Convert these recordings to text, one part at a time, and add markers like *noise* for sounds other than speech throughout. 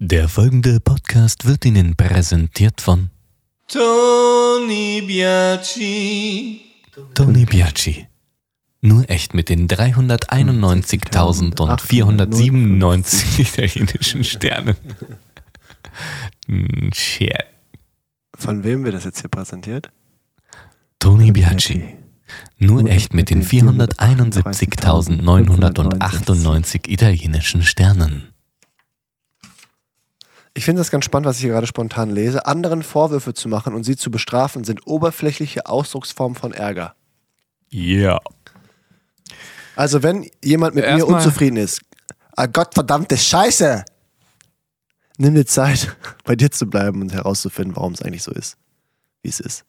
Der folgende Podcast wird Ihnen präsentiert von Tony Biaci. Tony Biaci. Nur echt mit den 391.497 *laughs* italienischen Sternen. Shit. Von wem wird das jetzt hier präsentiert? Tony Biaci. Nur echt mit den 471.998 italienischen Sternen. Ich finde das ganz spannend, was ich hier gerade spontan lese. Anderen Vorwürfe zu machen und sie zu bestrafen, sind oberflächliche Ausdrucksformen von Ärger. Ja. Also wenn jemand mit mir Erstmal- unzufrieden ist, ah Gottverdammte Scheiße, nimm dir Zeit, *laughs* bei dir zu bleiben und herauszufinden, warum es eigentlich so ist, wie es ist.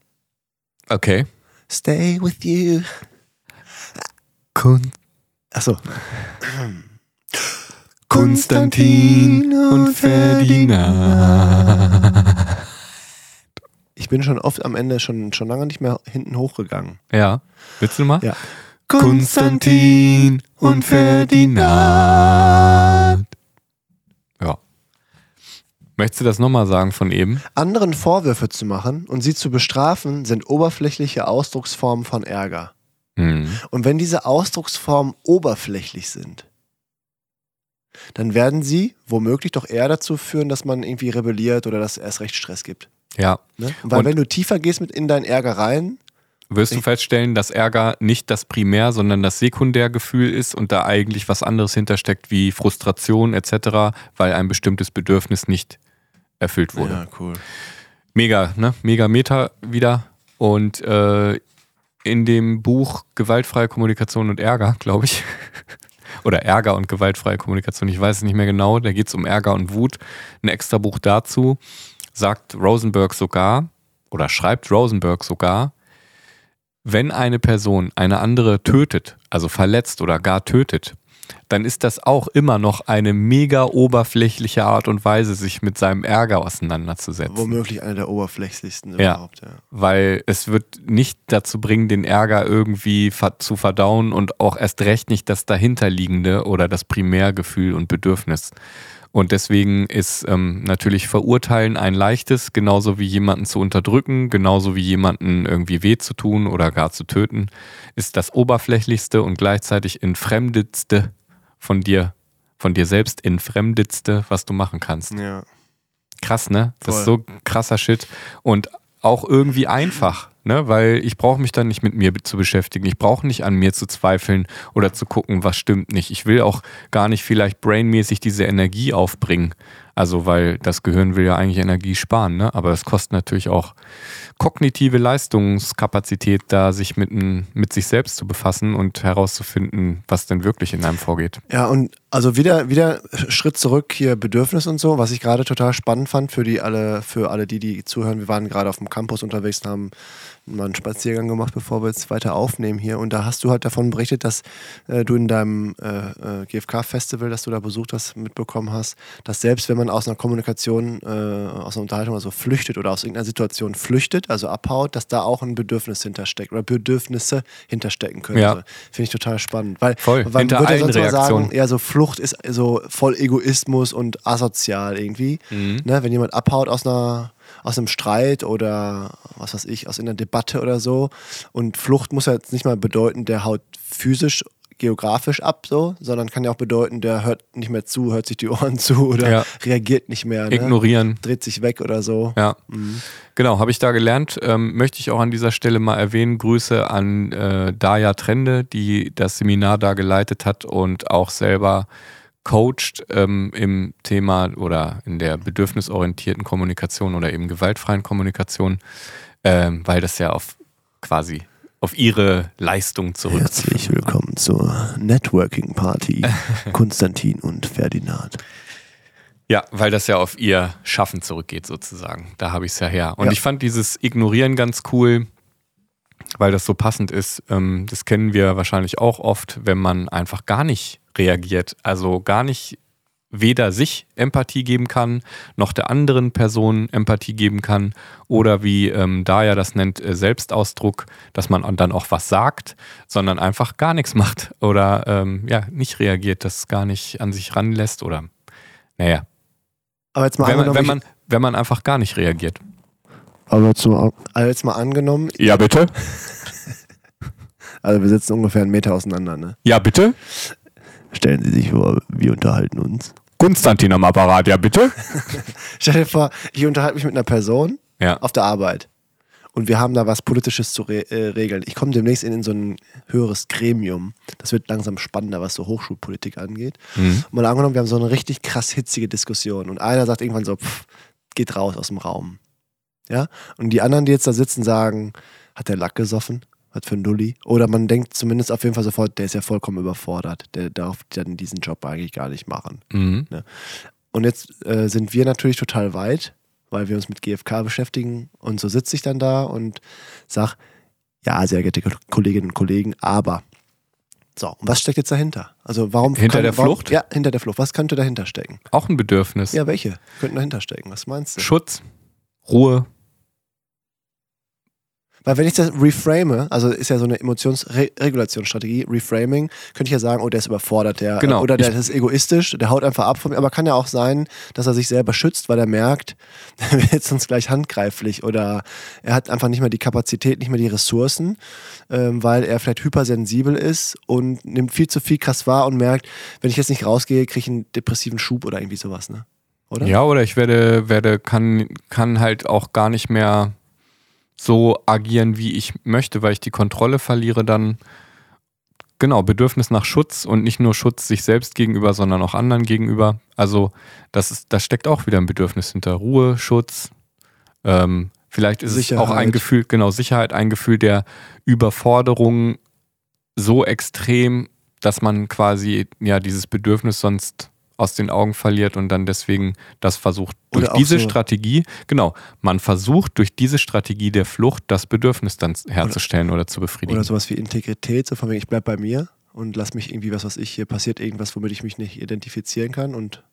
Okay. Stay with you. Kun Achso. *clears throat* Konstantin und Ferdinand. Ich bin schon oft am Ende schon, schon lange nicht mehr hinten hochgegangen. Ja. Willst du mal? Ja. Konstantin und Ferdinand. Ja. Möchtest du das nochmal sagen von eben? Anderen Vorwürfe zu machen und sie zu bestrafen, sind oberflächliche Ausdrucksformen von Ärger. Hm. Und wenn diese Ausdrucksformen oberflächlich sind, dann werden sie womöglich doch eher dazu führen, dass man irgendwie rebelliert oder dass es erst recht Stress gibt. Ja. Ne? Weil Und- wenn du tiefer gehst mit in deinen Ärger rein, Wirst du feststellen, dass Ärger nicht das Primär, sondern das Sekundärgefühl ist und da eigentlich was anderes hintersteckt wie Frustration etc., weil ein bestimmtes Bedürfnis nicht erfüllt wurde. cool. Mega, ne? Mega Meta wieder. Und äh, in dem Buch Gewaltfreie Kommunikation und Ärger, *laughs* glaube ich. Oder Ärger und gewaltfreie Kommunikation, ich weiß es nicht mehr genau. Da geht es um Ärger und Wut. Ein extra Buch dazu sagt Rosenberg sogar, oder schreibt Rosenberg sogar, wenn eine Person eine andere tötet, also verletzt oder gar tötet, dann ist das auch immer noch eine mega oberflächliche Art und Weise, sich mit seinem Ärger auseinanderzusetzen. Womöglich eine der oberflächlichsten Ja. überhaupt. Ja. Weil es wird nicht dazu bringen, den Ärger irgendwie zu verdauen und auch erst recht nicht das dahinterliegende oder das Primärgefühl und Bedürfnis. Und deswegen ist ähm, natürlich Verurteilen ein leichtes, genauso wie jemanden zu unterdrücken, genauso wie jemanden irgendwie weh zu tun oder gar zu töten, ist das oberflächlichste und gleichzeitig entfremdetste von dir, von dir selbst entfremdetste, was du machen kannst. ja. Krass, ne? Das ist Voll. so krasser Shit. Und auch irgendwie einfach, ne? Weil ich brauche mich dann nicht mit mir zu beschäftigen. Ich brauche nicht an mir zu zweifeln oder zu gucken, was stimmt nicht. Ich will auch gar nicht vielleicht brainmäßig diese Energie aufbringen. Also, weil das Gehirn will ja eigentlich Energie sparen, ne? Aber es kostet natürlich auch kognitive Leistungskapazität, da sich mit, mit sich selbst zu befassen und herauszufinden, was denn wirklich in einem vorgeht. Ja, und also wieder, wieder Schritt zurück hier Bedürfnis und so, was ich gerade total spannend fand für die alle, für alle, die, die zuhören. Wir waren gerade auf dem Campus unterwegs und haben mal einen Spaziergang gemacht, bevor wir jetzt weiter aufnehmen hier. Und da hast du halt davon berichtet, dass äh, du in deinem äh, äh, GFK-Festival, das du da besucht hast, mitbekommen hast, dass selbst wenn man aus einer Kommunikation, äh, aus einer Unterhaltung also flüchtet oder aus irgendeiner Situation flüchtet, also abhaut, dass da auch ein Bedürfnis hintersteckt oder Bedürfnisse hinterstecken können. Ja. Also, Finde ich total spannend. Weil Voll, man hinter würde sonst mal sagen, ja, so Flucht ist so voll Egoismus und asozial irgendwie. Mhm. Ne? Wenn jemand abhaut aus einer aus einem Streit oder was weiß ich, aus einer Debatte oder so. Und Flucht muss ja jetzt nicht mal bedeuten, der haut physisch, geografisch ab, so, sondern kann ja auch bedeuten, der hört nicht mehr zu, hört sich die Ohren *laughs* zu oder Ja. reagiert nicht mehr. Ne? Ignorieren. Dreht sich weg oder so. Ja, genau, habe ich da gelernt. Ähm, möchte ich auch an dieser Stelle mal erwähnen. Grüße an äh, Daya Trende, die das Seminar da geleitet hat und auch selber coacht ähm, im Thema oder in der bedürfnisorientierten Kommunikation oder eben gewaltfreien Kommunikation, ähm, weil das ja auf quasi auf ihre Leistung zurück. Herzlich willkommen zur Networking Party. *laughs* Konstantin und Ferdinand. Ja, weil das ja auf ihr Schaffen zurückgeht sozusagen. Da habe ich es ja her. Und Ja. ich fand dieses Ignorieren ganz cool, weil das so passend ist. Ähm, das kennen wir wahrscheinlich auch oft, wenn man einfach gar nicht reagiert. Also gar nicht weder sich Empathie geben kann, noch der anderen Person Empathie geben kann. Oder wie ähm, Daya das nennt, äh, Selbstausdruck, dass man dann auch was sagt, sondern einfach gar nichts macht oder ähm, ja, nicht reagiert, das gar nicht an sich ranlässt oder naja, Aber jetzt mal wenn, man, angenommen, wenn, man, wenn man einfach gar nicht reagiert. aber jetzt mal, also jetzt mal angenommen, Ja, bitte? *laughs* also wir sitzen ungefähr einen Meter auseinander, ne? Ja, bitte? Stellen Sie sich vor, wir unterhalten uns. Konstantin am Apparat, ja, bitte? *laughs* Stell dir vor, ich unterhalte mich mit einer Person Ja. auf der Arbeit und wir haben da was Politisches zu re äh, regeln. Ich komme demnächst in, in so ein höheres Gremium. Das wird langsam spannender, was so Hochschulpolitik angeht. Mhm. Mal angenommen, wir haben so eine richtig krass hitzige Diskussion und einer sagt irgendwann so, pff, geht raus aus dem Raum. Ja? Und die anderen, die jetzt da sitzen, sagen, hat der Lack gesoffen? Was für ein Dulli? Oder man denkt zumindest auf jeden Fall sofort, der ist ja vollkommen überfordert. Der darf dann diesen Job eigentlich gar nicht machen. Mhm. Und jetzt äh, sind wir natürlich total weit, weil wir uns mit GFK beschäftigen. Und so sitze ich dann da und sag, ja, sehr geehrte Kolleginnen und Kollegen, aber. So, und was steckt jetzt dahinter? Also warum Hinter der warum, Flucht? Ja, hinter der Flucht. Was könnte dahinter stecken? Auch ein Bedürfnis. Ja, welche könnten dahinter stecken? Was meinst du? Schutz, Ruhe. Weil wenn ich das reframe, also ist ja so eine Emotionsregulationsstrategie, Reframing, könnte ich ja sagen, oh, der ist überfordert, der Genau. oder der ist egoistisch, der haut einfach ab von mir, aber kann ja auch sein, dass er sich selber schützt, weil er merkt, der *laughs* wird sonst gleich handgreiflich oder er hat einfach nicht mehr die Kapazität, nicht mehr die Ressourcen, ähm, weil er vielleicht hypersensibel ist und nimmt viel zu viel krass wahr und merkt, wenn ich jetzt nicht rausgehe, kriege ich einen depressiven Schub oder irgendwie sowas, ne? Oder? Ja, oder ich werde, werde kann, kann halt auch gar nicht mehr so agieren, wie ich möchte, weil ich die Kontrolle verliere dann. Genau, Bedürfnis nach Schutz und nicht nur Schutz sich selbst gegenüber, sondern auch anderen gegenüber. Also das ist, da steckt auch wieder ein Bedürfnis hinter Ruhe, Schutz. Ähm, vielleicht ist es auch ein Sicherheit. Gefühl, genau, Sicherheit, ein Gefühl der Überforderung so extrem, dass man quasi ja dieses Bedürfnis sonst aus den Augen verliert und dann deswegen das versucht Oder durch diese so- Strategie, genau, man versucht durch diese Strategie der Flucht das Bedürfnis dann herzustellen oder, zu befriedigen. Oder sowas wie Integrität, so von wegen, ich bleib bei mir und lass mich irgendwie, was weiß ich, hier passiert irgendwas, womit ich mich nicht identifizieren kann und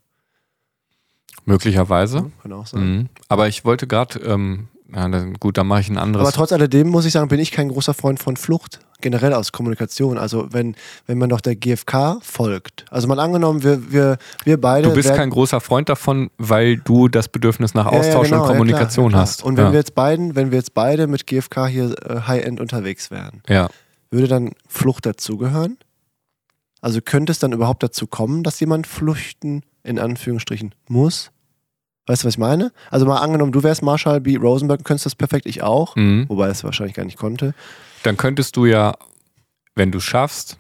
Möglicherweise. ja, kann auch sein. Mhm. Aber ich wollte gerade, ähm, ja, gut, dann mache ich ein anderes. Aber trotz alledem muss ich sagen, bin ich kein großer Freund von Flucht, generell aus Kommunikation. Also wenn, wenn man doch der GfK folgt. Also mal angenommen, wir, wir, wir beide. du bist kein großer Freund davon, weil du das Bedürfnis nach Ja, ja, Austausch genau, und ja, Kommunikation ja, klar. hast. Und wenn ja. wir jetzt beiden, wenn wir jetzt beide mit GfK hier äh, High-End unterwegs wären, ja. würde dann Flucht dazugehören? Also könnte es dann überhaupt dazu kommen, dass jemand flüchten, in Anführungsstrichen, muss? Weißt du, was ich meine? Also mal angenommen, du wärst Marshall B. Rosenberg, könntest das perfekt, ich auch. Mhm. Wobei es wahrscheinlich gar nicht konnte. Dann könntest du ja, wenn du schaffst,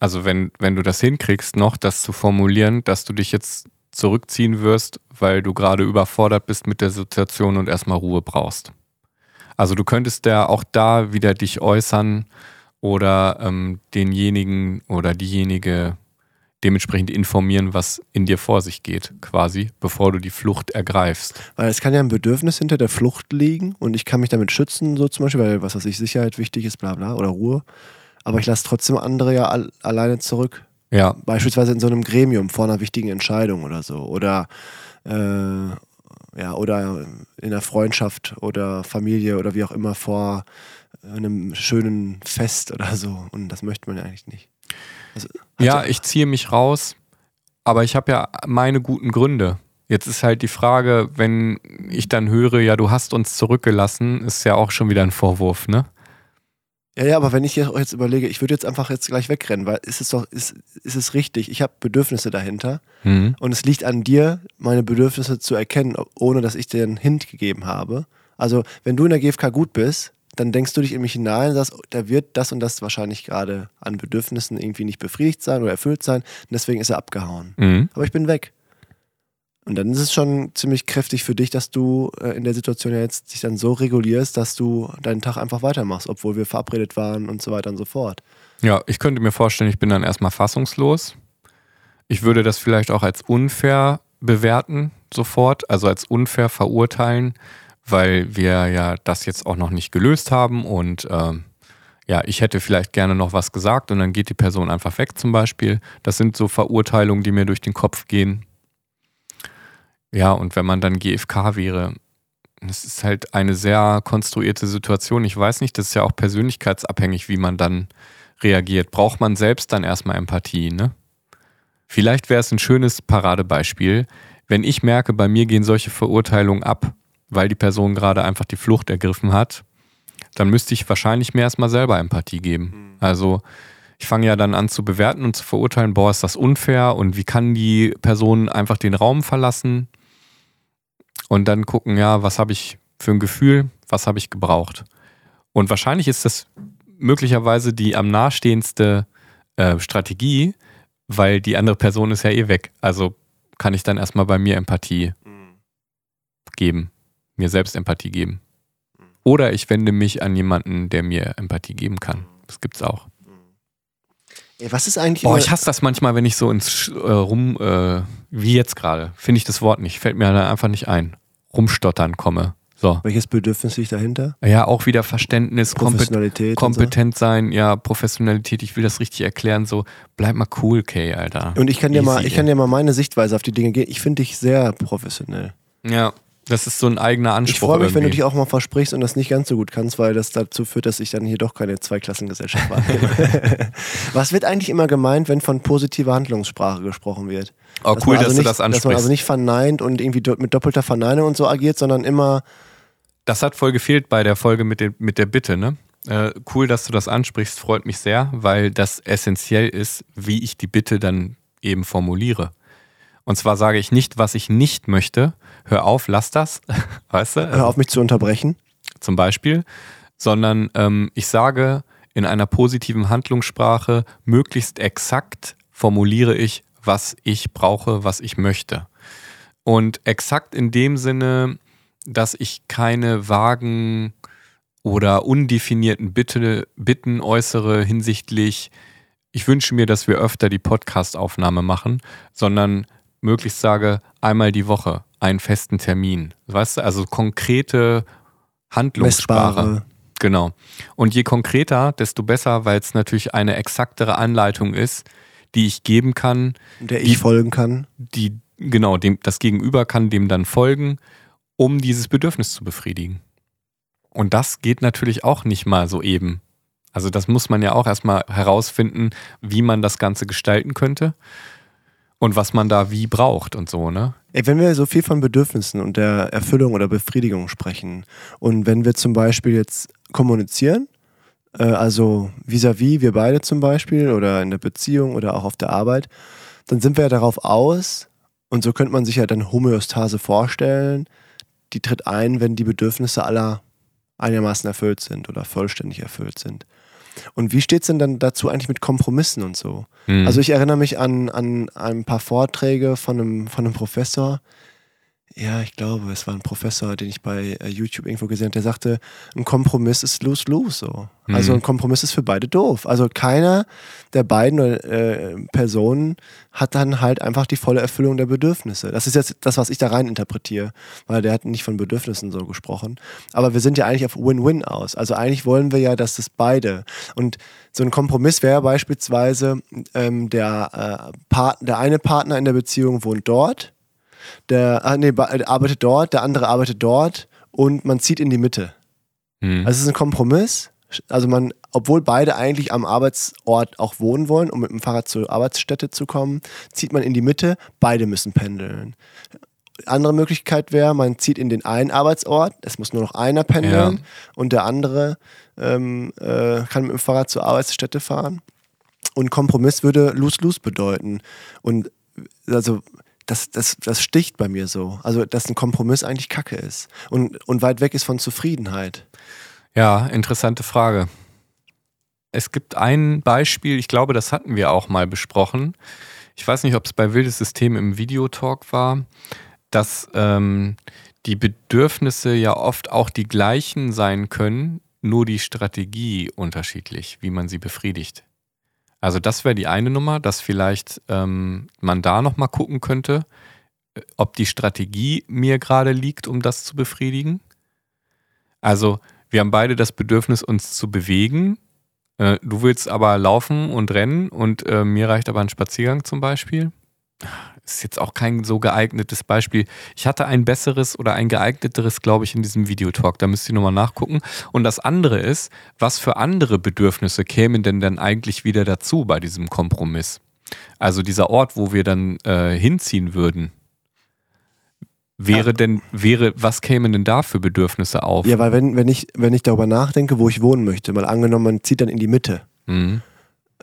also wenn, wenn du das hinkriegst, noch das zu formulieren, dass du dich jetzt zurückziehen wirst, weil du gerade überfordert bist mit der Situation und erstmal Ruhe brauchst. Also du könntest ja auch da wieder dich äußern oder ähm, denjenigen oder diejenige dementsprechend informieren, was in dir vor sich geht, quasi, bevor du die Flucht ergreifst. Weil es kann ja ein Bedürfnis hinter der Flucht liegen und ich kann mich damit schützen, so zum Beispiel, weil was weiß ich, Sicherheit wichtig ist, bla bla, oder Ruhe. Aber ich lasse trotzdem andere ja all, alleine zurück. Ja, Beispielsweise in so einem Gremium vor einer wichtigen Entscheidung oder so. Oder äh, ja, oder in einer Freundschaft oder Familie oder wie auch immer vor einem schönen Fest oder so. Und das möchte man ja eigentlich nicht. Also, Ja, ich ziehe mich raus, aber ich habe ja meine guten Gründe. Jetzt ist halt die Frage, wenn ich dann höre, ja, du hast uns zurückgelassen, ist ja auch schon wieder ein Vorwurf, ne? Ja, ja, aber wenn ich jetzt jetzt überlege, ich würde jetzt einfach jetzt gleich wegrennen, weil ist es doch, ist, ist es richtig, ich habe Bedürfnisse dahinter Mhm. und es liegt an dir, meine Bedürfnisse zu erkennen, ohne dass ich dir einen Hint gegeben habe. Also, wenn du in der GfK gut bist, dann denkst du dich in mich hinein und sagst, oh, da wird das und das wahrscheinlich gerade an Bedürfnissen irgendwie nicht befriedigt sein oder erfüllt sein und deswegen ist er abgehauen. Mhm. Aber ich bin weg. Und dann ist es schon ziemlich kräftig für dich, dass du äh, in der Situation ja jetzt dich dann so regulierst, dass du deinen Tag einfach weitermachst, obwohl wir verabredet waren und so weiter und so fort. Ja, ich könnte mir vorstellen, ich bin dann erstmal fassungslos. Ich würde das vielleicht auch als unfair bewerten, sofort, also als unfair verurteilen, weil wir ja das jetzt auch noch nicht gelöst haben und ähm, ja, ich hätte vielleicht gerne noch was gesagt und dann geht die Person einfach weg zum Beispiel. Das sind so Verurteilungen, die mir durch den Kopf gehen. Ja, und wenn man dann GFK wäre, das ist halt eine sehr konstruierte Situation. Ich weiß nicht, das ist ja auch persönlichkeitsabhängig, wie man dann reagiert. Braucht man selbst dann erstmal Empathie, ne? Vielleicht wäre es ein schönes Paradebeispiel, wenn ich merke, bei mir gehen solche Verurteilungen ab, weil die Person gerade einfach die Flucht ergriffen hat, dann müsste ich wahrscheinlich mir erstmal selber Empathie geben. Also ich fange ja dann an zu bewerten und zu verurteilen, boah, ist das unfair und wie kann die Person einfach den Raum verlassen? Und dann gucken, ja, was habe ich für ein Gefühl, was habe ich gebraucht? Und wahrscheinlich ist das möglicherweise die am nahestehendste äh, Strategie, weil die andere Person ist ja eh weg. Also kann ich dann erstmal bei mir Empathie geben, mir selbst Empathie geben. Oder ich wende mich an jemanden, der mir Empathie geben kann. Das gibt's auch. Ey, was ist eigentlich Boah, ich hasse das manchmal, wenn ich so ins äh, Rum, äh, wie jetzt gerade, finde ich das Wort nicht, fällt mir dann einfach nicht ein. Rumstottern komme. So. welches Bedürfnis liegt dahinter? Ja, auch wieder Verständnis, Kompet Professionalität. und kompetent sein, ja, Professionalität, ich will das richtig erklären, so, bleib mal cool, Kay, Alter. So. Und ich kann dir mal, Easy. ich kann dir mal meine Sichtweise auf die Dinge geben. Ich finde dich sehr professionell. Ja, das ist so ein eigener Anspruch. Ich freue mich, wenn du irgendwie. dich auch mal versprichst und das nicht ganz so gut kannst, weil das dazu führt, dass ich dann hier doch keine Zweiklassengesellschaft wahrnehme. *laughs* Was wird eigentlich immer gemeint, wenn von positiver Handlungssprache gesprochen wird? Oh, Dass cool, also dass nicht, du das Dass man ansprichst. also nicht verneint und irgendwie mit doppelter Verneinung und so agiert, sondern immer, Das hat voll gefehlt bei der Folge mit, dem, mit der Bitte, ne? Äh, cool, dass du das ansprichst, freut mich sehr, weil das essentiell ist, wie ich die Bitte dann eben formuliere. Und zwar sage ich nicht, was ich nicht möchte. Hör auf, lass das, *laughs* weißt du? hör auf mich zu unterbrechen. zum Beispiel, sondern ähm, ich sage in einer positiven Handlungssprache möglichst exakt formuliere ich, was ich brauche, was ich möchte. Und exakt in dem Sinne, dass ich keine vagen oder undefinierten Bitte, Bitten äußere hinsichtlich, ich wünsche mir, dass wir öfter die Podcast-Aufnahme machen, sondern möglichst sage, einmal die Woche, einen festen Termin. Weißt du, also konkrete Handlungssprache. Messbare. Genau. Und je konkreter, desto besser, weil es natürlich eine exaktere Anleitung ist, die ich geben kann, der Die- ich folgen kann. die, genau, dem, das Gegenüber kann dem dann folgen, um dieses Bedürfnis zu befriedigen. Und das geht natürlich auch nicht mal so eben. Also das muss man ja auch erstmal herausfinden, wie man das Ganze gestalten könnte und was man da wie braucht und so, ne? Ey, wenn wir so viel von Bedürfnissen und der Erfüllung oder Befriedigung sprechen und wenn wir zum Beispiel jetzt kommunizieren, äh, also vis-à-vis, wir beide zum Beispiel oder in der Beziehung oder auch auf der Arbeit, dann sind wir ja darauf aus und so könnte man sich ja dann Homöostase vorstellen, die tritt ein, wenn die Bedürfnisse aller einigermaßen erfüllt sind oder vollständig erfüllt sind. Und wie steht es denn dann dazu eigentlich mit Kompromissen und so? Hm. Also ich erinnere mich an, an, an ein paar Vorträge von einem, von einem Professor. Ja, ich glaube, es war ein Professor, den ich bei äh, YouTube irgendwo gesehen habe, der sagte, ein Kompromiss ist lose-lose so. Also Mhm. ein Kompromiss ist für beide doof. Also keiner der beiden äh, Personen hat dann halt einfach die volle Erfüllung der Bedürfnisse. Das ist jetzt das, was ich da rein interpretiere, weil der hat nicht von Bedürfnissen so gesprochen. Aber wir sind ja eigentlich auf Win-Win aus. Also eigentlich wollen wir ja, dass das beide. Und so ein Kompromiss wäre beispielsweise, ähm, der, äh, Part, der eine Partner in der Beziehung wohnt dort, der ah, nee, arbeitet dort, der andere arbeitet dort und man zieht in die Mitte. Hm. Also es ist ein Kompromiss. Also man, obwohl beide eigentlich am Arbeitsort auch wohnen wollen, um mit dem Fahrrad zur Arbeitsstätte zu kommen, zieht man in die Mitte, beide müssen pendeln. Andere Möglichkeit wäre, man zieht in den einen Arbeitsort, es muss nur noch einer pendeln Ja. und der andere ähm, äh, kann mit dem Fahrrad zur Arbeitsstätte fahren. Und Kompromiss würde lose-lose bedeuten. Und also das, das, das sticht bei mir so. Also, dass ein Kompromiss eigentlich Kacke ist. Und, und weit weg ist von Zufriedenheit. Ja, interessante Frage. Es gibt ein Beispiel, ich glaube, das hatten wir auch mal besprochen. Ich weiß nicht, ob es bei Wildes System im Videotalk war, dass ähm, die Bedürfnisse ja oft auch die gleichen sein können, nur die Strategie unterschiedlich, wie man sie befriedigt. Also das wäre die eine Nummer, dass vielleicht ähm, man da nochmal gucken könnte, äh, ob die Strategie mir gerade liegt, um das zu befriedigen. Also wir haben beide das Bedürfnis, uns zu bewegen. Äh, du willst aber laufen und rennen und äh, mir reicht aber ein Spaziergang zum Beispiel. Ist jetzt auch kein so geeignetes Beispiel. Ich hatte ein besseres oder ein geeigneteres, glaube ich, in diesem Videotalk. Da müsst ihr nochmal nachgucken. Und das andere ist, was für andere Bedürfnisse kämen denn dann eigentlich wieder dazu bei diesem Kompromiss? Also dieser Ort, wo wir dann äh, hinziehen würden. Wäre denn, wäre, was kämen denn da für Bedürfnisse auf? Ja, weil wenn, wenn, ich, wenn ich darüber nachdenke, wo ich wohnen möchte, mal angenommen, man zieht dann in die Mitte. Mhm.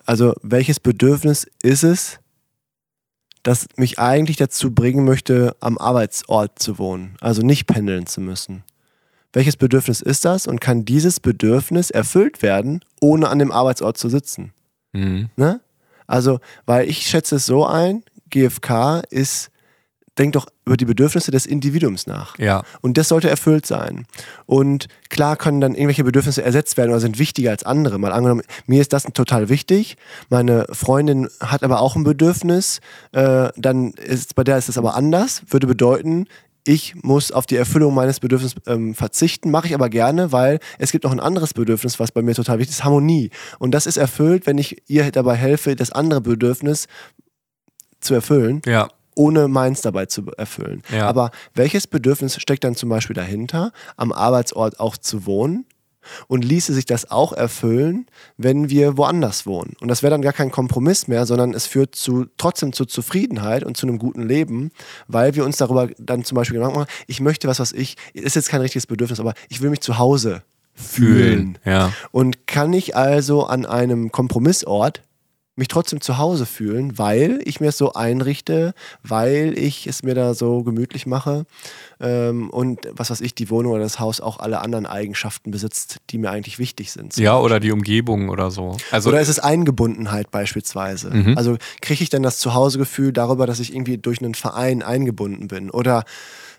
Also welches Bedürfnis ist es, das mich eigentlich dazu bringen möchte, am Arbeitsort zu wohnen, also nicht pendeln zu müssen? Welches Bedürfnis ist das und kann dieses Bedürfnis erfüllt werden, ohne an dem Arbeitsort zu sitzen? Mhm. Ne? Also, weil ich schätze es so ein, GFK ist, denkt doch über die Bedürfnisse des Individuums nach. Ja. Und das sollte erfüllt sein. Und klar können dann irgendwelche Bedürfnisse ersetzt werden oder sind wichtiger als andere. Mal angenommen, mir ist das total wichtig, meine Freundin hat aber auch ein Bedürfnis, äh, dann ist bei der ist das aber anders, würde bedeuten, ich muss auf die Erfüllung meines Bedürfnisses ähm, verzichten, mache ich aber gerne, weil es gibt noch ein anderes Bedürfnis, was bei mir total wichtig ist, Harmonie. Und das ist erfüllt, wenn ich ihr dabei helfe, das andere Bedürfnis zu erfüllen Ja. Ohne meins dabei zu erfüllen. Ja. Aber welches Bedürfnis steckt dann zum Beispiel dahinter, am Arbeitsort auch zu wohnen? Und ließe sich das auch erfüllen, wenn wir woanders wohnen? Und das wäre dann gar kein Kompromiss mehr, sondern es führt zu, trotzdem zu Zufriedenheit und zu einem guten Leben, weil wir uns darüber dann zum Beispiel Gedanken machen, ich möchte was, was ich, ist jetzt kein richtiges Bedürfnis, aber ich will mich zu Hause fühlen. Ja. Und kann ich also an einem Kompromissort mich trotzdem zu Hause fühlen, weil ich mir es so einrichte, weil ich es mir da so gemütlich mache ähm, und was weiß ich, die Wohnung oder das Haus auch alle anderen Eigenschaften besitzt, die mir eigentlich wichtig sind. Ja, oder die Umgebung oder so. Also, Oder ist es Eingebundenheit beispielsweise? Mhm. Also kriege ich dann das Zuhausegefühl darüber, dass ich irgendwie durch einen Verein eingebunden bin? Oder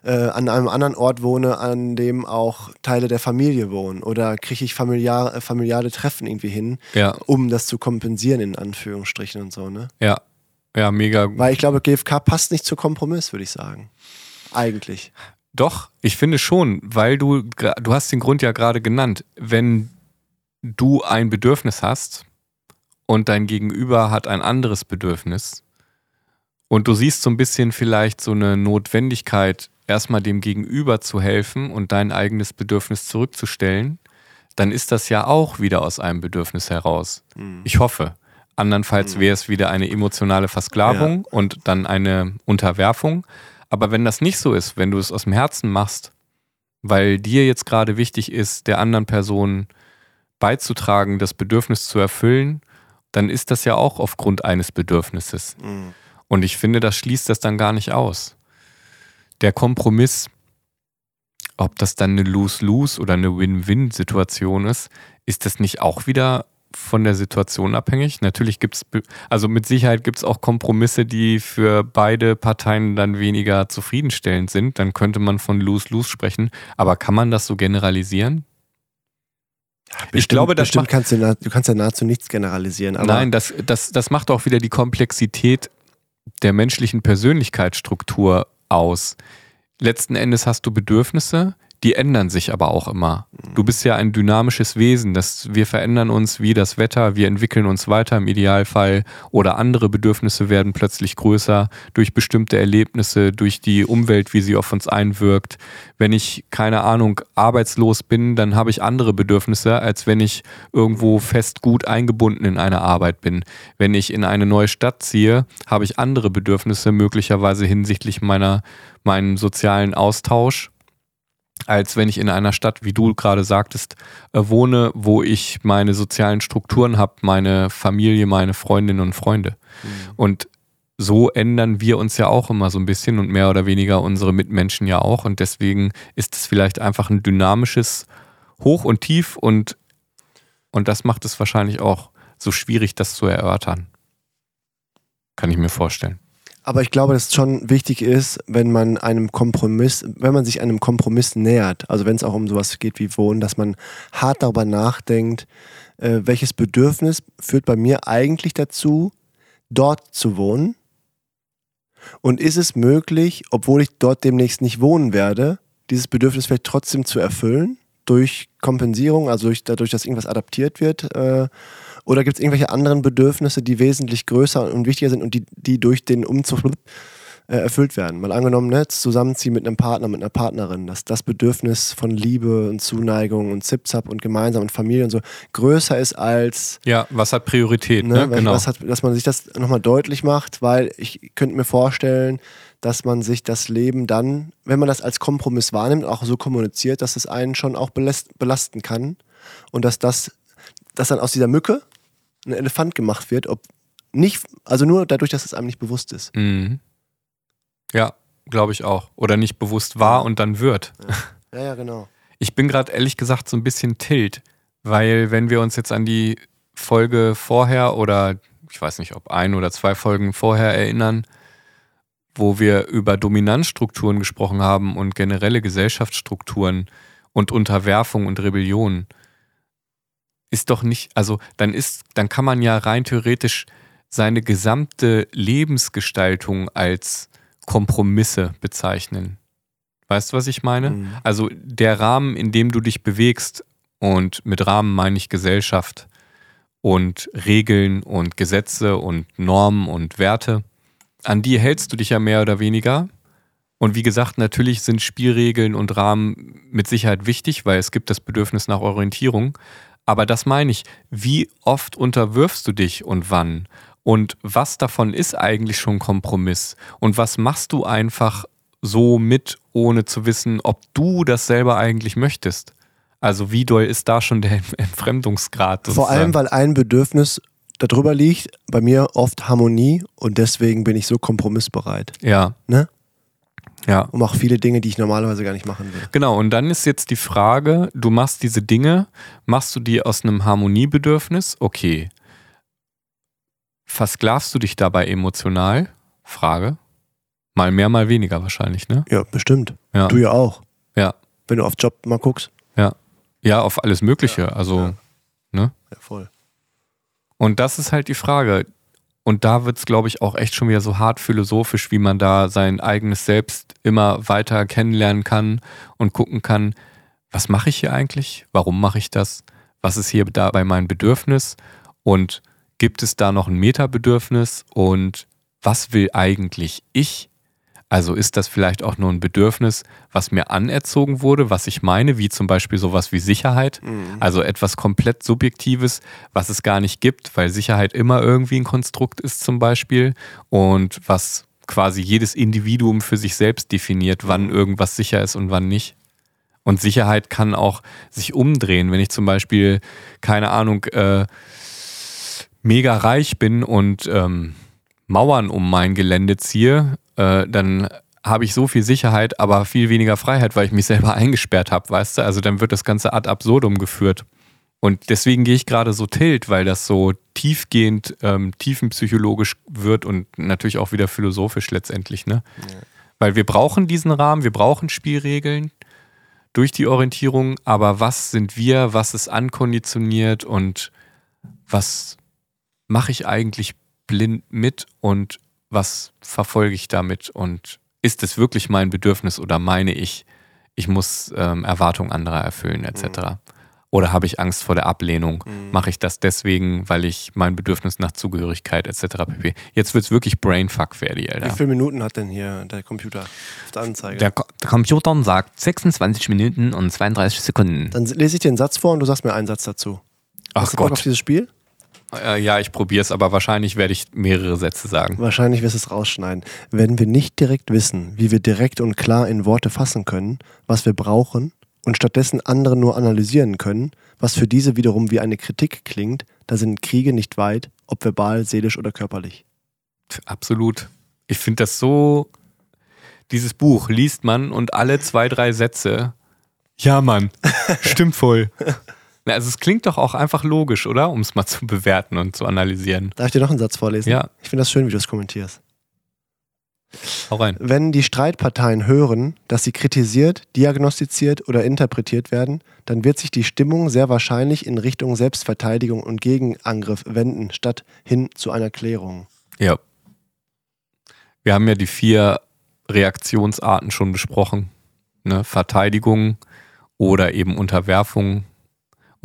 äh, an einem anderen Ort wohne, an dem auch Teile der Familie wohnen? Oder kriege ich familiar, äh, familiale Treffen irgendwie hin, ja, um das zu kompensieren, in Anführungsstrichen und so, ne? ja. Ja, mega. Weil ich glaube, GFK passt nicht zu Kompromiss, würde ich sagen. Eigentlich. Doch, ich finde schon, weil du, du hast den Grund ja gerade genannt. Wenn du ein Bedürfnis hast und dein Gegenüber hat ein anderes Bedürfnis und du siehst so ein bisschen vielleicht so eine Notwendigkeit, erstmal dem Gegenüber zu helfen und dein eigenes Bedürfnis zurückzustellen, dann ist das ja auch wieder aus einem Bedürfnis heraus. Mhm. Ich hoffe. Andernfalls Mhm. wäre es wieder eine emotionale Versklavung und dann eine Unterwerfung. Aber wenn das nicht so ist, wenn du es aus dem Herzen machst, weil dir jetzt gerade wichtig ist, der anderen Person beizutragen, das Bedürfnis zu erfüllen, dann ist das ja auch aufgrund eines Bedürfnisses. Mhm. Und ich finde, das schließt das dann gar nicht aus. Der Kompromiss, ob das dann eine Lose-Lose oder eine Win-Win-Situation ist, ist das nicht auch wieder von der Situation abhängig? Natürlich gibt es, also mit Sicherheit gibt es auch Kompromisse, die für beide Parteien dann weniger zufriedenstellend sind. Dann könnte man von Lose-Lose sprechen. Aber kann man das so generalisieren? Bestimmt, glaube, das bestimmt macht- kannst du, du kannst ja nahezu nichts generalisieren. Aber Nein, das, das, das macht auch wieder die Komplexität der menschlichen Persönlichkeitsstruktur aus. Letzten Endes hast du Bedürfnisse, die ändern sich aber auch immer. Du bist ja ein dynamisches Wesen, das, wir verändern uns wie das Wetter, wir entwickeln uns weiter im Idealfall oder andere Bedürfnisse werden plötzlich größer durch bestimmte Erlebnisse, durch die Umwelt, wie sie auf uns einwirkt. Wenn ich, keine Ahnung, arbeitslos bin, dann habe ich andere Bedürfnisse, als wenn ich irgendwo fest gut eingebunden in eine Arbeit bin. Wenn ich in eine neue Stadt ziehe, habe ich andere Bedürfnisse, möglicherweise hinsichtlich meiner, meinen sozialen Austausch als wenn ich in einer Stadt, wie du gerade sagtest, äh, wohne, wo ich meine sozialen Strukturen habe, meine Familie, meine Freundinnen und Freunde. Und so ändern wir uns ja auch immer so ein bisschen und mehr oder weniger unsere Mitmenschen ja auch. Und deswegen ist es vielleicht einfach ein dynamisches Hoch und Tief und, und das macht es wahrscheinlich auch so schwierig, das zu erörtern. Kann ich mir vorstellen. Aber ich glaube, dass es schon wichtig ist, wenn man einem Kompromiss, wenn man sich einem Kompromiss nähert, also wenn es auch um sowas geht wie Wohnen, dass man hart darüber nachdenkt, äh, welches Bedürfnis führt bei mir eigentlich dazu, dort zu wohnen? Und ist es möglich, obwohl ich dort demnächst nicht wohnen werde, dieses Bedürfnis vielleicht trotzdem zu erfüllen? Durch Kompensierung, also durch, dadurch, dass irgendwas adaptiert wird? Äh, oder gibt es irgendwelche anderen Bedürfnisse, die wesentlich größer und wichtiger sind und die, die durch den Umzug äh, erfüllt werden. Mal angenommen, ne, zusammenziehen mit einem Partner, mit einer Partnerin, dass das Bedürfnis von Liebe und Zuneigung und Zipzap und gemeinsam und Familie und so größer ist als Ja, was hat Priorität? Ne, Ne? Genau. was hat, dass man sich das nochmal deutlich macht, weil ich könnte mir vorstellen, dass man sich das Leben dann, wenn man das als Kompromiss wahrnimmt, auch so kommuniziert, dass es einen schon auch belasten kann und dass das, dass dann aus dieser Mücke ein Elefant gemacht wird, ob nicht, also nur dadurch, dass es einem nicht bewusst ist. Mhm. Ja, glaube ich auch. Oder nicht bewusst war und dann wird. Ja, ja, genau. Ich bin gerade ehrlich gesagt so ein bisschen tilt, weil wenn wir uns jetzt an die Folge vorher oder ich weiß nicht, ob ein oder zwei Folgen vorher erinnern, wo wir über Dominanzstrukturen gesprochen haben und generelle Gesellschaftsstrukturen und Unterwerfung und Rebellion, ist doch nicht, also dann ist, dann kann man ja rein theoretisch seine gesamte Lebensgestaltung als Kompromisse bezeichnen. Weißt du, was ich meine? Mhm. Also der Rahmen, in dem du dich bewegst, und mit Rahmen meine ich Gesellschaft und Regeln und Gesetze und Normen und Werte, an die hältst du dich ja mehr oder weniger. Und wie gesagt, natürlich sind Spielregeln und Rahmen mit Sicherheit wichtig, weil es gibt das Bedürfnis nach Orientierung. Aber das meine ich, wie oft unterwirfst du dich und wann? Und was davon ist eigentlich schon Kompromiss? Und was machst du einfach so mit, ohne zu wissen, ob du das selber eigentlich möchtest? Also wie doll ist da schon der Entfremdungsgrad? Vor allem, weil ein Bedürfnis darüber liegt, bei mir oft Harmonie und deswegen bin ich so kompromissbereit. Ja, Ne? Ja. Um auch viele Dinge, die ich normalerweise gar nicht machen würde. Genau, und dann ist jetzt die Frage, du machst diese Dinge, machst du die aus einem Harmoniebedürfnis? Okay. Versklavst du dich dabei emotional? Frage. Mal mehr, mal weniger wahrscheinlich, ne? Ja, bestimmt. Ja. Du ja auch. Ja. Wenn du auf Job mal guckst. Ja, auf alles Mögliche. Also, Ja, voll. und das ist halt die Frage. Und da wird es, glaube ich, auch echt schon wieder so hart philosophisch, wie man da sein eigenes Selbst immer weiter kennenlernen kann und gucken kann, was mache ich hier eigentlich? Warum mache ich das? Was ist hier dabei mein Bedürfnis? Und gibt es da noch ein Metabedürfnis? Und was will eigentlich ich? Also ist das vielleicht auch nur ein Bedürfnis, was mir anerzogen wurde, was ich meine, wie zum Beispiel sowas wie Sicherheit? Also etwas komplett Subjektives, was es gar nicht gibt, weil Sicherheit immer irgendwie ein Konstrukt ist zum Beispiel und was quasi jedes Individuum für sich selbst definiert, wann irgendwas sicher ist und wann nicht. Und Sicherheit kann auch sich umdrehen, wenn ich zum Beispiel, keine Ahnung, äh, mega reich bin und ähm, Mauern um mein Gelände ziehe, äh, dann habe ich so viel Sicherheit, aber viel weniger Freiheit, weil ich mich selber *laughs* eingesperrt habe, weißt du? Also dann wird das Ganze ad absurdum geführt. Und deswegen gehe ich gerade so tilt, weil das so tiefgehend, ähm, tiefenpsychologisch wird und natürlich auch wieder philosophisch letztendlich, ne? Weil wir brauchen diesen Rahmen, wir brauchen Spielregeln durch die Orientierung, aber was sind wir, was ist ankonditioniert und was mache ich eigentlich blind mit und was verfolge ich damit und ist es wirklich mein Bedürfnis oder meine ich, ich muss ähm, Erwartungen anderer erfüllen etc. Oder habe ich Angst vor der Ablehnung? Mache ich das deswegen, weil ich mein Bedürfnis nach Zugehörigkeit etc. pp. Jetzt wird es wirklich Brainfuck, Ferdi, Wie Alter. viele Minuten hat denn hier der Computer auf der Anzeige? Der Ko- Computer sagt 26 Minuten und 32 Sekunden. Dann lese ich dir einen Satz vor und du sagst mir einen Satz dazu. Ach Hast du Bock auf Gott. dieses Spiel? Äh, ja, ich probiere es, aber wahrscheinlich werde ich mehrere Sätze sagen. Wahrscheinlich wirst du es rausschneiden. Wenn wir nicht direkt wissen, wie wir direkt und klar in Worte fassen können, was wir brauchen, und stattdessen andere nur analysieren können, was für diese wiederum wie eine Kritik klingt, da sind Kriege nicht weit, ob verbal, seelisch oder körperlich. Absolut. Ich finde das so. Dieses Buch liest man und alle zwei, drei Sätze. Ja, Mann, stimmt voll. *laughs* Na, Also es klingt doch auch einfach logisch, oder? Um es mal zu bewerten und zu analysieren. Darf ich dir noch einen Satz vorlesen? Ja. Ich finde das schön, wie du es kommentierst. Hau rein. Wenn die Streitparteien hören, dass sie kritisiert, diagnostiziert oder interpretiert werden, dann wird sich die Stimmung sehr wahrscheinlich in Richtung Selbstverteidigung und Gegenangriff wenden, statt hin zu einer Klärung. Ja. Wir haben ja die vier Reaktionsarten schon besprochen. Ne? Verteidigung oder eben Unterwerfung.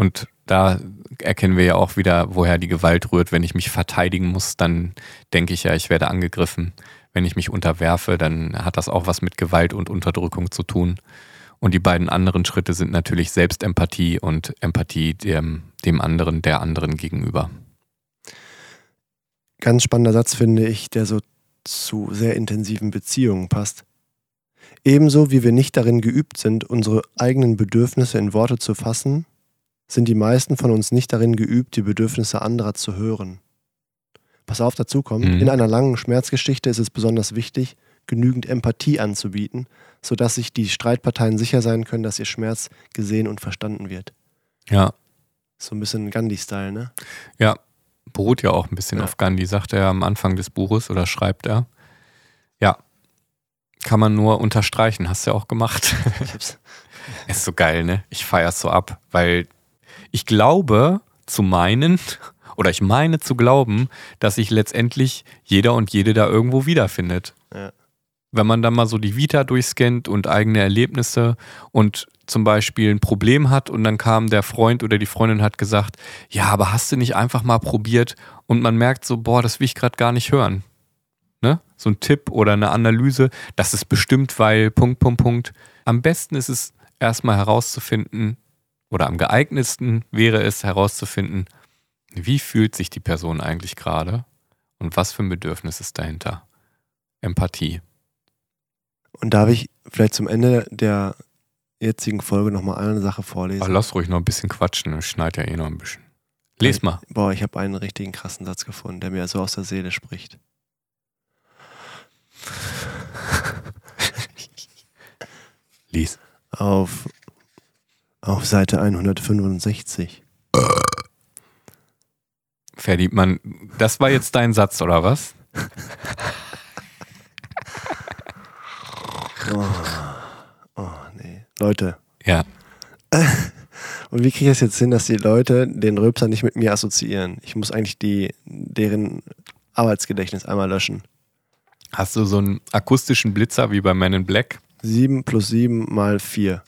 Und da erkennen wir ja auch wieder, woher die Gewalt rührt. Wenn ich mich verteidigen muss, dann denke ich ja, ich werde angegriffen. wenn ich mich unterwerfe, dann hat das auch was mit Gewalt und Unterdrückung zu tun. Und die beiden anderen Schritte sind natürlich Selbstempathie und Empathie dem, dem anderen, der anderen gegenüber. Ganz spannender Satz finde ich, der so zu sehr intensiven Beziehungen passt. Ebenso wie wir nicht darin geübt sind, unsere eigenen Bedürfnisse in Worte zu fassen, sind die meisten von uns nicht darin geübt, die Bedürfnisse anderer zu hören. Pass auf, dazu kommt, Mhm. in einer langen Schmerzgeschichte ist es besonders wichtig, genügend Empathie anzubieten, sodass sich die Streitparteien sicher sein können, dass ihr Schmerz gesehen und verstanden wird. Ja, So ein bisschen Gandhi-Style, ne? ja, beruht ja auch ein bisschen Ja. auf Gandhi, sagt er am Anfang des Buches oder schreibt er. Ja, kann man nur unterstreichen, hast du ja auch gemacht. Ich hab's. *laughs* Ist so geil, ne? Ich feier's so ab, weil ich glaube zu meinen *laughs* oder ich meine zu glauben, dass sich letztendlich jeder und jede da irgendwo wiederfindet. Ja. Wenn man dann mal so die Vita durchscannt und eigene Erlebnisse und zum Beispiel ein Problem hat und dann kam der Freund oder die Freundin hat gesagt, ja, aber hast du nicht einfach mal probiert und man merkt so, boah, das will ich gerade gar nicht hören. Ne? So ein Tipp oder eine Analyse, das ist bestimmt, weil Punkt, Punkt, Punkt. Am besten ist es erstmal herauszufinden oder am geeignetsten wäre es herauszufinden, wie fühlt sich die Person eigentlich gerade und was für ein Bedürfnis ist dahinter. Empathie. Und darf ich vielleicht zum Ende der jetzigen Folge nochmal eine Sache vorlesen? Ach, lass ruhig noch ein bisschen quatschen, es schneit ja eh noch ein bisschen. Les mal. Boah, ich habe einen richtigen krassen Satz gefunden, der mir so aus der Seele spricht. *laughs* Lies. Auf, auf Seite 165. Ferdi, man, das war jetzt dein Satz, oder was? *laughs* Oh, oh nee. Leute, Ja. *laughs* und wie kriege ich es jetzt hin, dass die Leute den Röpser nicht mit mir assoziieren? Ich muss eigentlich die, deren Arbeitsgedächtnis einmal löschen. Hast du so einen akustischen Blitzer wie bei Men in Black? 7 plus 7 mal 4.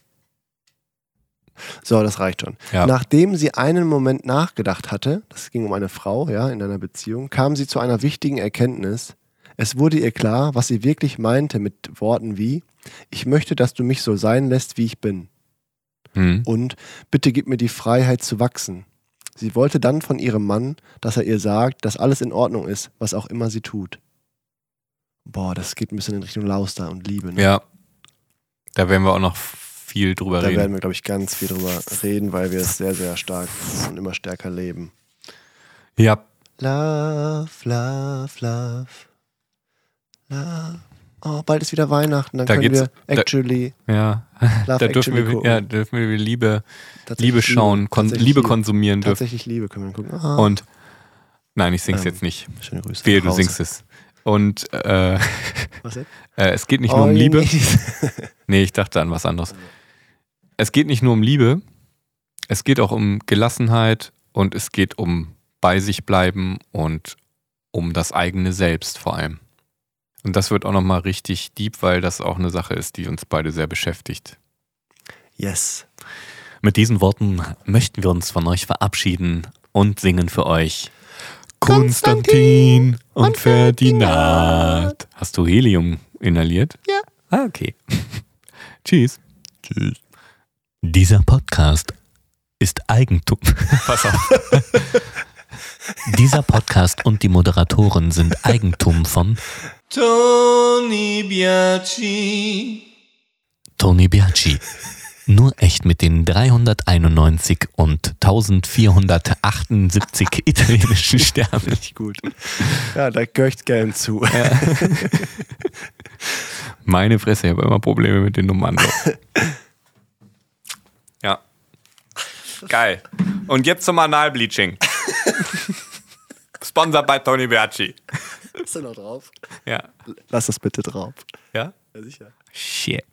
So, das reicht schon. Ja. Nachdem sie einen Moment nachgedacht hatte, das ging um eine Frau, ja, in einer Beziehung, kam sie zu einer wichtigen Erkenntnis. Es wurde ihr klar, was sie wirklich meinte mit Worten wie, ich möchte, dass du mich so sein lässt, wie ich bin. Hm. Und bitte gib mir die Freiheit zu wachsen. Sie wollte dann von ihrem Mann, dass er ihr sagt, dass alles in Ordnung ist, was auch immer sie tut. Boah, das geht ein bisschen in Richtung Lauster und Liebe. Ne? Ja. Da werden wir auch noch viel drüber Da reden. werden wir, glaube ich, ganz viel drüber reden, weil wir es sehr, sehr stark und immer stärker leben. Ja, Love, love, love. Love. Oh, bald ist wieder Weihnachten, dann Da können wir da- actually ja. Love *laughs* Da dürfen wir, gucken. ja, dürfen wir Liebe, Liebe schauen, kon Liebe konsumieren dürfen. Tatsächlich Liebe können wir gucken. Ah, Und nein, ich sing's Ähm, jetzt nicht. schöne Grüße. Wehe, du singst es. Und äh, Was denn? *laughs* äh, es geht nicht Oh, nur um Liebe. *laughs* Nee, ich dachte an was anderes. Es geht nicht nur um Liebe, es geht auch um Gelassenheit und es geht um bei sich bleiben und um das eigene Selbst vor allem. Und das wird auch nochmal richtig deep, weil das auch eine Sache ist, die uns beide sehr beschäftigt. Yes. Mit diesen Worten möchten wir uns von euch verabschieden und singen für euch Konstantin und und Ferdinand. Hast du Helium inhaliert? Ja. Ah, okay. *laughs* Tschüss. Tschüss. Dieser Podcast ist Eigentum. Pass auf. *laughs* Dieser Podcast und die Moderatoren sind Eigentum von Tony Biaci. Tony Biaggi. Nur echt mit den 391 und 1478 *laughs* italienischen Sternen. Richtig gut. Ja, da gehöre ich gerne zu. *laughs* Meine Fresse, ich habe immer Probleme mit den Nummern. So. ja. Geil. Und jetzt zum Analbleaching. *laughs* Sponsored bei Tony Berci. Ist da noch drauf? Ja. Lass das bitte drauf. Ja? Ja, sicher. Shit.